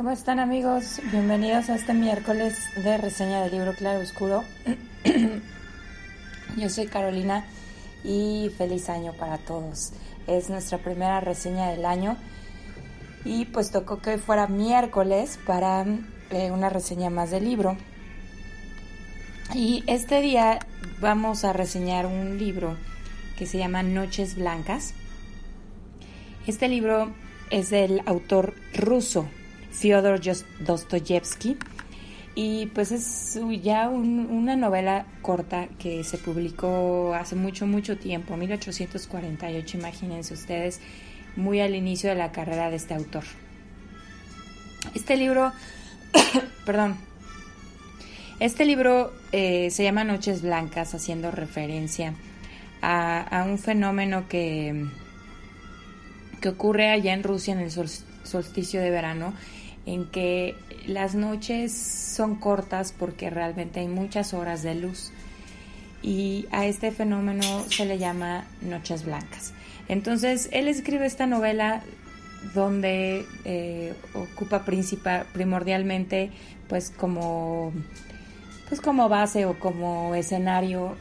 ¿Cómo están amigos? Bienvenidos a este miércoles de reseña del libro Claro Oscuro. Yo soy Carolina y feliz año para todos. Es nuestra primera reseña del año y pues tocó que fuera miércoles para eh, una reseña más del libro. Y este día vamos a reseñar un libro que se llama Noches Blancas. Este libro es del autor ruso Fyodor Dostoyevsky. Y pues es ya una novela corta que se publicó hace mucho, mucho tiempo, 1848, imagínense ustedes, muy al inicio de la carrera de este autor. Este libro, perdón, este libro eh, se llama Noches Blancas, haciendo referencia a, un fenómeno que, que ocurre allá en Rusia en el solsticio de verano en que las noches son cortas porque realmente hay muchas horas de luz y a este fenómeno se le llama noches blancas. Entonces él escribe esta novela donde eh, ocupa primordialmente pues como pues como base o como escenario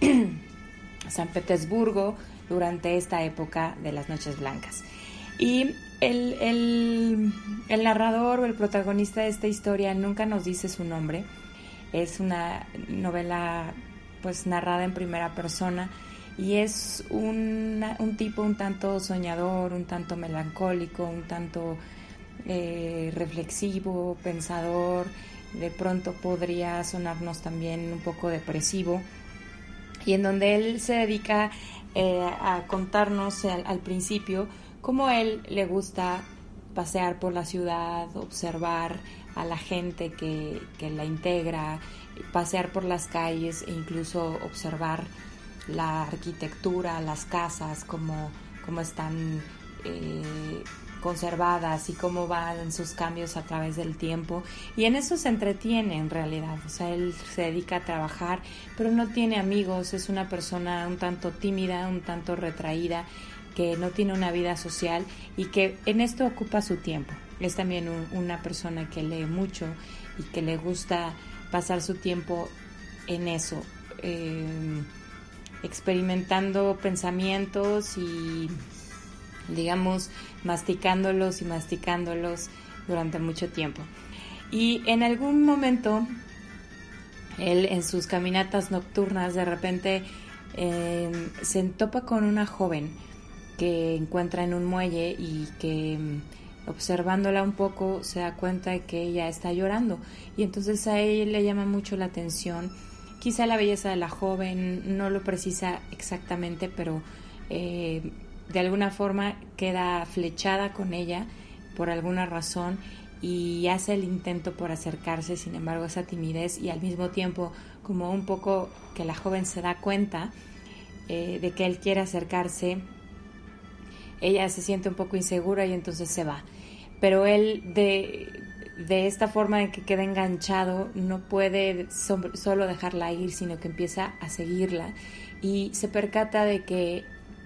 San Petersburgo durante esta época de las noches blancas. Y el, narrador o el protagonista de esta historia nunca nos dice su nombre. Es una novela pues narrada en primera persona y es un tipo un tanto soñador, un tanto melancólico, un tanto eh, reflexivo, pensador, de pronto podría sonarnos también un poco depresivo y en donde él se dedica eh, a contarnos al principio como a él le gusta pasear por la ciudad, observar a la gente que, la integra, pasear por las calles e incluso observar la arquitectura, las casas, cómo, cómo están eh, conservadas y cómo van sus cambios a través del tiempo. Y en eso se entretiene en realidad. O sea, él se dedica a trabajar, pero no tiene amigos, es una persona un tanto tímida, un tanto retraída que no tiene una vida social y que en esto ocupa su tiempo. Es también una persona que lee mucho y que le gusta pasar su tiempo en eso, eh, experimentando pensamientos y, digamos, masticándolos y masticándolos durante mucho tiempo. Y en algún momento, él en sus caminatas nocturnas de repente eh, se entopa con una joven, que encuentra en un muelle y que mm, observándola un poco se da cuenta de que ella está llorando. Y entonces a él le llama mucho la atención quizá la belleza de la joven no lo precisa exactamente pero eh, de alguna forma queda flechada con ella por alguna razón y hace el intento por acercarse sin embargo esa timidez y al mismo tiempo como un poco que la joven se da cuenta eh, de que él quiere acercarse ella se siente un poco insegura y entonces se va. Pero él de, de esta forma en que queda enganchado no puede solo dejarla ir, sino que empieza a seguirla y se percata de que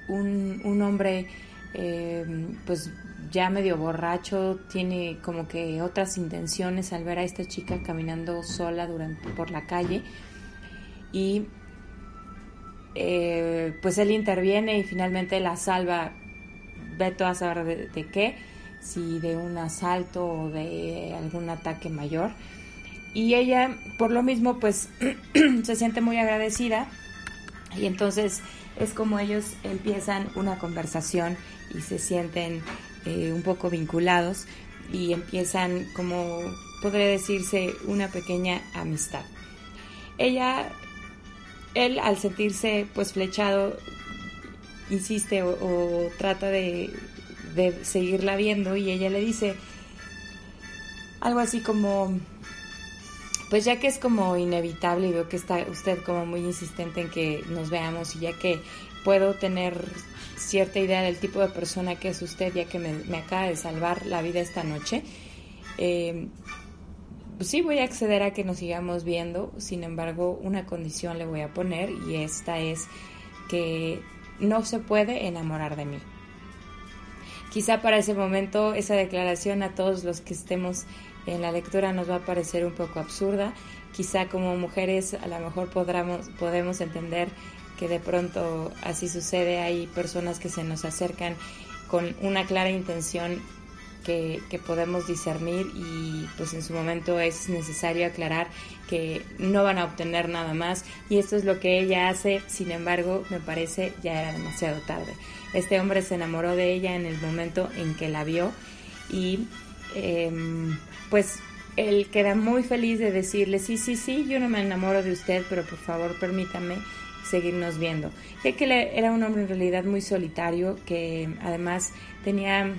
un, un hombre eh, pues ya medio borracho tiene como que otras intenciones al ver a esta chica caminando sola durante, por la calle y eh, pues él interviene y finalmente la salva veto a saber de, qué, si de un asalto o de algún ataque mayor. Y ella, por lo mismo, pues se siente muy agradecida Y entonces es como ellos empiezan una conversación y se sienten eh, un poco vinculados y empiezan como podría decirse una pequeña amistad. Ella, él al sentirse pues flechado insiste o, trata de, seguirla viendo y ella le dice algo así como pues ya que es como inevitable y veo que está usted como muy insistente en que nos veamos y ya que puedo tener cierta idea del tipo de persona que es usted ya que me, acaba de salvar la vida esta noche, eh, pues sí voy a acceder a que nos sigamos viendo, sin embargo una condición le voy a poner y esta es que no se puede enamorar de mí. Quizá para ese momento esa declaración a todos los que estemos en la lectura nos va a parecer un poco absurda. Quizá como mujeres a lo mejor podemos entender que de pronto así sucede. Hay personas que se nos acercan con una clara intención que, podemos discernir y pues en su momento es necesario aclarar que no van a obtener nada más y esto es lo que ella hace, sin embargo me parece ya era demasiado tarde. Este hombre se enamoró de ella en el momento en que la vio y Em, pues él queda muy feliz de decirle, sí, sí, sí, yo no me enamoro de usted, pero por favor permítame seguirnos viendo. Ya que era un hombre en realidad muy solitario, que además tenía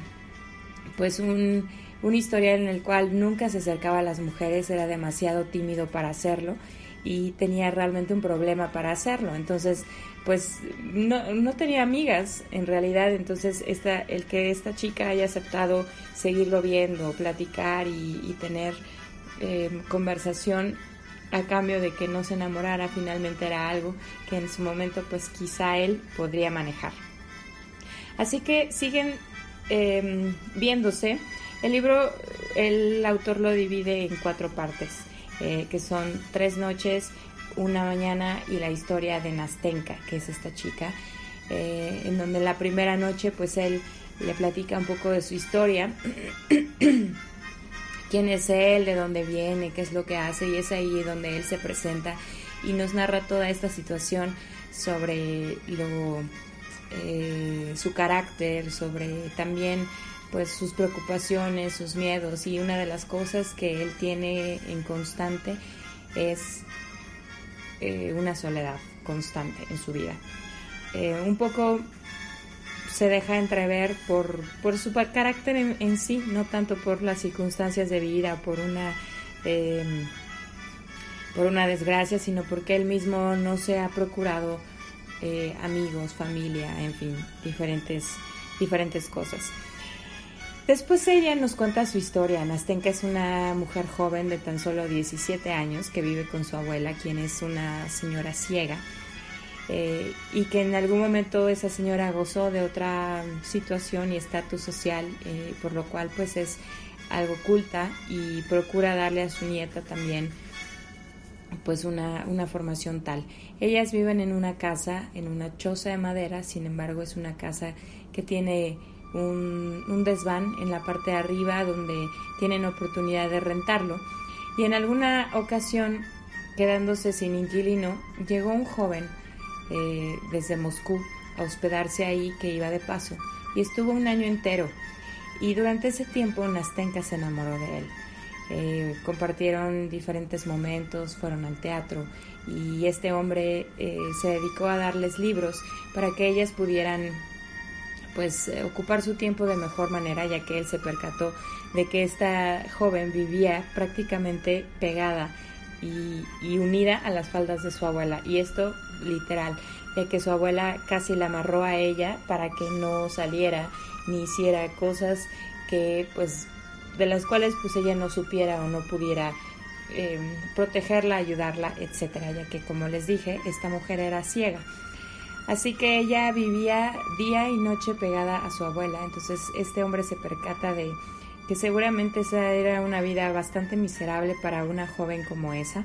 pues un, un historial en el cual nunca se acercaba a las mujeres, era demasiado tímido para hacerlo y tenía realmente un problema para hacerlo. Entonces, pues no, no tenía amigas en realidad, entonces esta, el que esta chica haya aceptado seguirlo viendo, platicar y, tener eh, conversación a cambio de que no se enamorara, finalmente era algo que en su momento pues quizá él podría manejar. Así que siguen em, viéndose. El libro, el autor lo divide en cuatro partes, eh, que son tres noches, una mañana y la historia de Nastenka, que es esta chica, eh, en donde la primera noche pues él le platica un poco de su historia, quién es él, de dónde viene, qué es lo que hace y es ahí donde él se presenta y nos narra toda esta situación sobre lo, eh, su carácter, sobre también pues sus preocupaciones, sus miedos y una de las cosas que él tiene en constante es eh, una soledad constante en su vida. Eh, un poco se deja entrever por, por su carácter en, sí, no tanto por las circunstancias de vida, por una, em, por una desgracia, sino porque él mismo no se ha procurado eh, amigos, familia, en fin, diferentes, diferentes cosas. Después ella nos cuenta su historia. Nastenka es una mujer joven de tan solo 17 años que vive con su abuela, quien es una señora ciega, eh, y que en algún momento esa señora gozó de otra situación y estatus social, eh, por lo cual pues es algo culta y procura darle a su nieta también pues una, una formación tal. Ellas viven en una casa, en una choza de madera, sin embargo es una casa que tiene un, desván en la parte de arriba donde tienen oportunidad de rentarlo. Y en alguna ocasión, quedándose sin inquilino, llegó un joven eh, desde Moscú a hospedarse ahí que iba de paso y estuvo un año entero. Y durante ese tiempo Nastenka se enamoró de él. Eh, compartieron diferentes momentos, fueron al teatro y este hombre eh, se dedicó a darles libros para que ellas pudieran pues eh, ocupar su tiempo de mejor manera ya que él se percató de que esta joven vivía prácticamente pegada y, unida a las faldas de su abuela. Y esto literal ya que su abuela casi la amarró a ella para que no saliera ni hiciera cosas que pues de las cuales pues ella no supiera o no pudiera eh, protegerla, ayudarla, etcétera, ya que como les dije, esta mujer era ciega. Así que ella vivía día y noche pegada a su abuela. Entonces este hombre se percata de que seguramente esa era una vida bastante miserable para una joven como esa.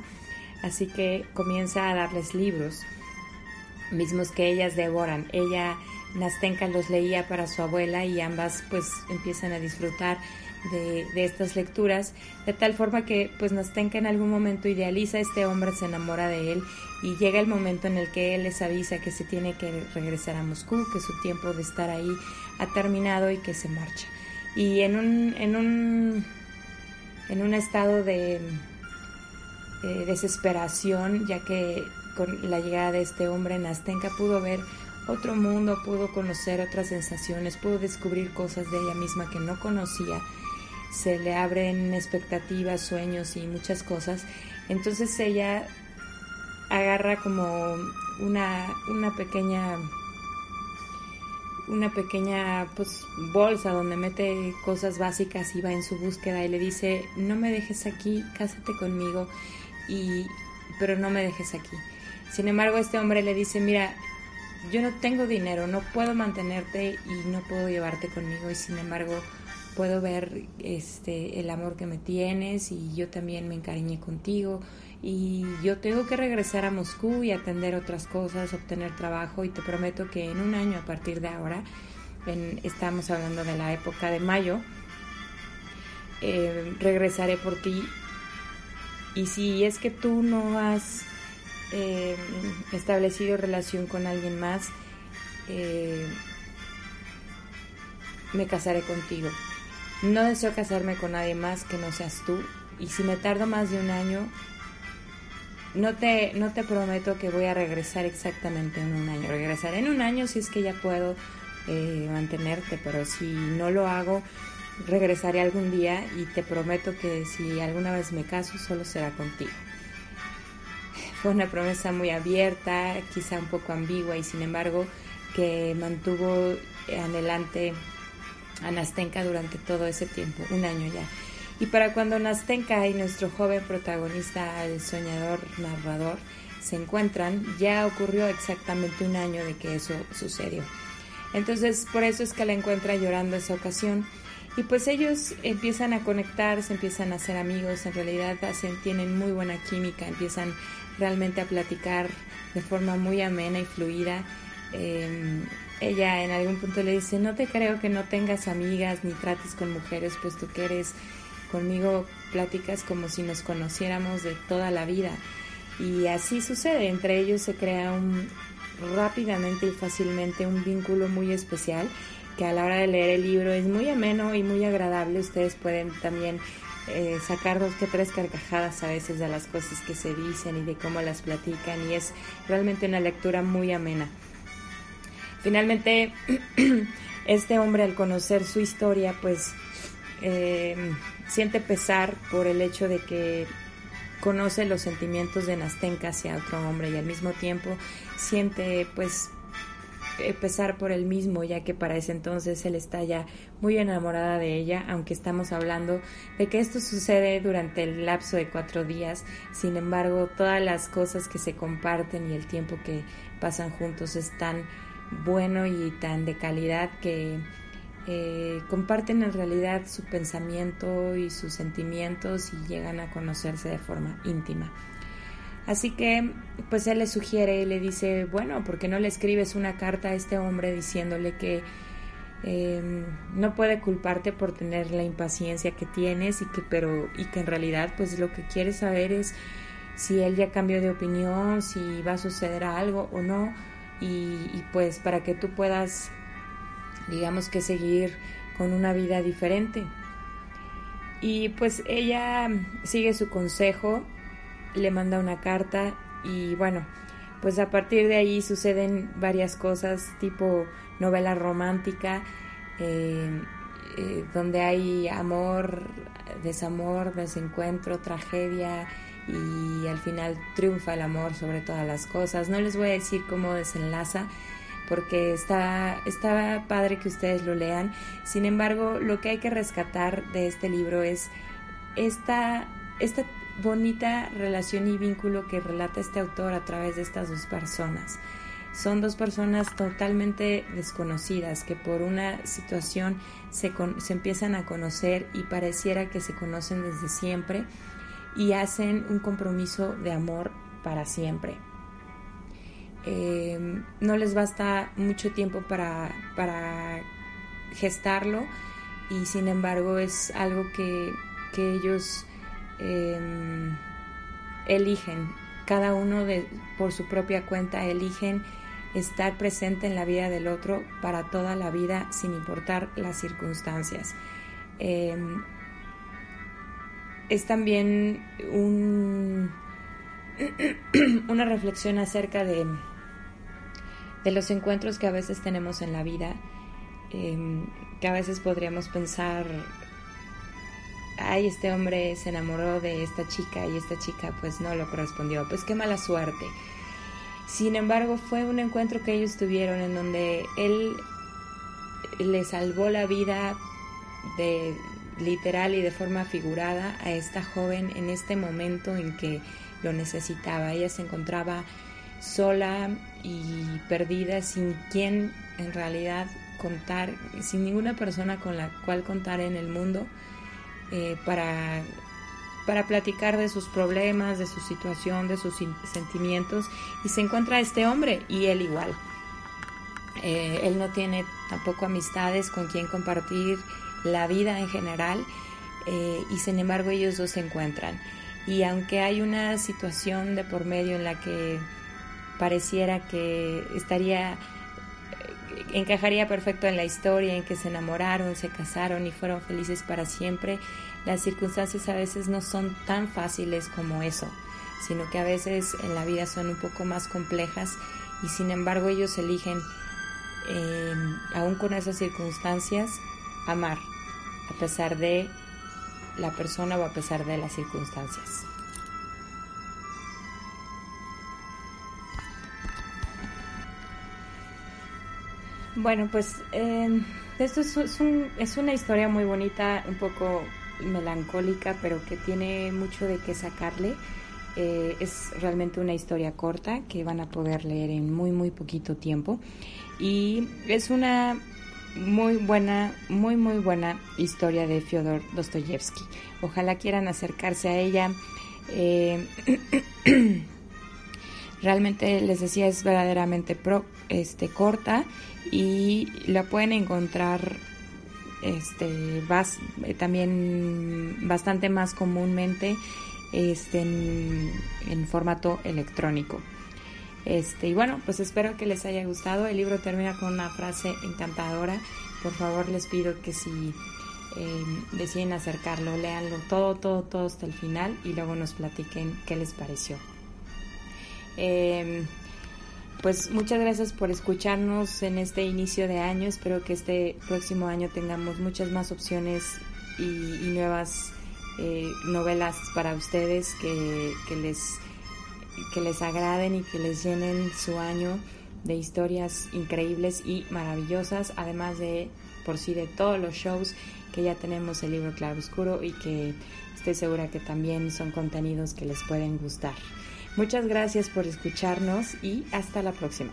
Así que comienza a darles libros, mismos que ellas devoran. Ella, Nastenka, los leía para su abuela y ambas pues empiezan a disfrutar de, estas lecturas, de tal forma que pues Nastenka en algún momento idealiza a este hombre, se enamora de él y llega el momento en el que él les avisa que se tiene que regresar a Moscú, que su tiempo de estar ahí ha terminado y que se marcha. Y en un, en un, en un estado de desesperación, ya que con la llegada de este hombre, Nastenka pudo ver otro mundo, pudo conocer otras sensaciones, pudo descubrir cosas de ella misma que no conocía se le abren expectativas, sueños y muchas cosas. Entonces ella agarra como una, una pequeña una pequeña pues, bolsa donde mete cosas básicas y va en su búsqueda y le dice no me dejes aquí cásate conmigo y pero no me dejes aquí sin embargo este hombre le dice mira yo no tengo dinero no puedo mantenerte y no puedo llevarte conmigo y sin embargo puedo ver este el amor que me tienes y yo también me encariñé contigo. Y yo tengo que regresar a Moscú y atender otras cosas, obtener trabajo. Y te prometo que en un año a partir de ahora, estamos hablando de la época de mayo, eh, regresaré por ti. Y si es que tú no has eh, establecido relación con alguien más, eh, me casaré contigo. No deseo casarme con nadie más que no seas tú. Y si me tardo más de un año, no te, no te prometo que voy a regresar exactamente en un año. Regresaré en un año si es que ya puedo eh, mantenerte, pero si no lo hago, regresaré algún día y te prometo que si alguna vez me caso, solo será contigo. Fue una promesa muy abierta, quizá un poco ambigua y sin embargo que mantuvo adelante a Nastenka durante todo ese tiempo, un año ya. Y para cuando Nastenka y nuestro joven protagonista, el soñador narrador, se encuentran, ya ocurrió exactamente un año de que eso sucedió. Entonces, por eso es que la encuentra llorando esa ocasión. Y pues ellos empiezan a conectar, se empiezan a hacer amigos, en realidad hacen, tienen muy buena química, empiezan realmente a platicar de forma muy amena y fluida. Em, ella en algún punto le dice, no te creo que no tengas amigas ni trates con mujeres, puesto que eres conmigo, pláticas como si nos conociéramos de toda la vida. Y así sucede, entre ellos se crea un rápidamente y fácilmente un vínculo muy especial que a la hora de leer el libro es muy ameno y muy agradable. Ustedes pueden también eh, sacar dos que tres carcajadas a veces de las cosas que se dicen y de cómo las platican y es realmente una lectura muy amena. Finalmente, este hombre al conocer su historia, pues eh, siente pesar por el hecho de que conoce los sentimientos de Nastenka hacia otro hombre y al mismo tiempo siente pues eh, pesar por él mismo, ya que para ese entonces él está ya muy enamorada de ella, aunque estamos hablando de que esto sucede durante el lapso de cuatro días. Sin embargo, todas las cosas que se comparten y el tiempo que pasan juntos están bueno y tan de calidad que eh, comparten en realidad su pensamiento y sus sentimientos y llegan a conocerse de forma íntima. Así que, pues él le sugiere y le dice, bueno, ¿por qué no le escribes una carta a este hombre diciéndole que em, no puede culparte por tener la impaciencia que tienes y que, pero, y que en realidad, pues lo que quiere saber es si él ya cambió de opinión, si va a suceder algo o no y, pues para que tú puedas, digamos que seguir con una vida diferente. Y pues ella sigue su consejo, le manda una carta y bueno, pues a partir de ahí suceden varias cosas tipo novela romántica, eh, eh, donde hay amor, desamor, desencuentro, tragedia, y al final triunfa el amor sobre todas las cosas. No les voy a decir cómo desenlaza porque está, está padre que ustedes lo lean. Sin embargo, lo que hay que rescatar de este libro es esta, esta bonita relación y vínculo que relata este autor a través de estas dos personas. Son dos personas totalmente desconocidas que por una situación se, se empiezan a conocer y pareciera que se conocen desde siempre y hacen un compromiso de amor para siempre. Em, no les basta mucho tiempo para, para gestarlo y sin embargo es algo que, que ellos em, eligen, cada uno de, por su propia cuenta eligen estar presente en la vida del otro para toda la vida sin importar las circunstancias. Em, es también un, una reflexión acerca de, de los encuentros que a veces tenemos en la vida, em, que a veces podríamos pensar, ay, este hombre se enamoró de esta chica y esta chica pues no lo correspondió, pues qué mala suerte. Sin embargo, fue un encuentro que ellos tuvieron en donde él le salvó la vida de literal y de forma figurada a esta joven en este momento en que lo necesitaba. Ella se encontraba sola y perdida, sin quien en realidad contar, sin ninguna persona con la cual contar en el mundo eh, para para platicar de sus problemas, de su situación, de sus sentimientos y se encuentra este hombre y él igual. Eh, él no tiene tampoco amistades con quien compartir la vida en general eh, y sin embargo ellos dos se encuentran. Y aunque hay una situación de por medio en la que pareciera que estaría encajaría perfecto en la historia en que se enamoraron, se casaron y fueron felices para siempre, las circunstancias a veces no son tan fáciles como eso, sino que a veces en la vida son un poco más complejas y sin embargo ellos eligen, eh, aún con esas circunstancias, amar, a pesar de la persona o a pesar de las circunstancias. Bueno, pues eh, esto es, es, una historia muy bonita, un poco melancólica, pero que tiene mucho de qué sacarle. Eh, es realmente una historia corta que van a poder leer en muy, muy poquito tiempo. Y es una muy buena, muy, muy buena historia de Fyodor Dostoyevsky. Ojalá quieran acercarse a ella. Eh, realmente les decía, es verdaderamente pro, este, corta y la pueden encontrar este eh, también bastante más comúnmente este, en, formato electrónico. Este, y bueno, pues espero que les haya gustado. El libro termina con una frase encantadora. Por favor, les pido que si eh, deciden acercarlo, leanlo todo, todo, todo hasta el final y luego nos platiquen qué les pareció. Eh, pues muchas gracias por escucharnos en este inicio de año. Espero que este próximo año tengamos muchas más opciones y, nuevas eh, novelas para ustedes que, les, que les agraden y que les llenen su año de historias increíbles y maravillosas, además de por sí de todos los shows que ya tenemos el libro Claro Oscuro y que estoy segura que también son contenidos que les pueden gustar. Muchas gracias por escucharnos y hasta la próxima.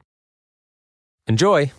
Enjoy!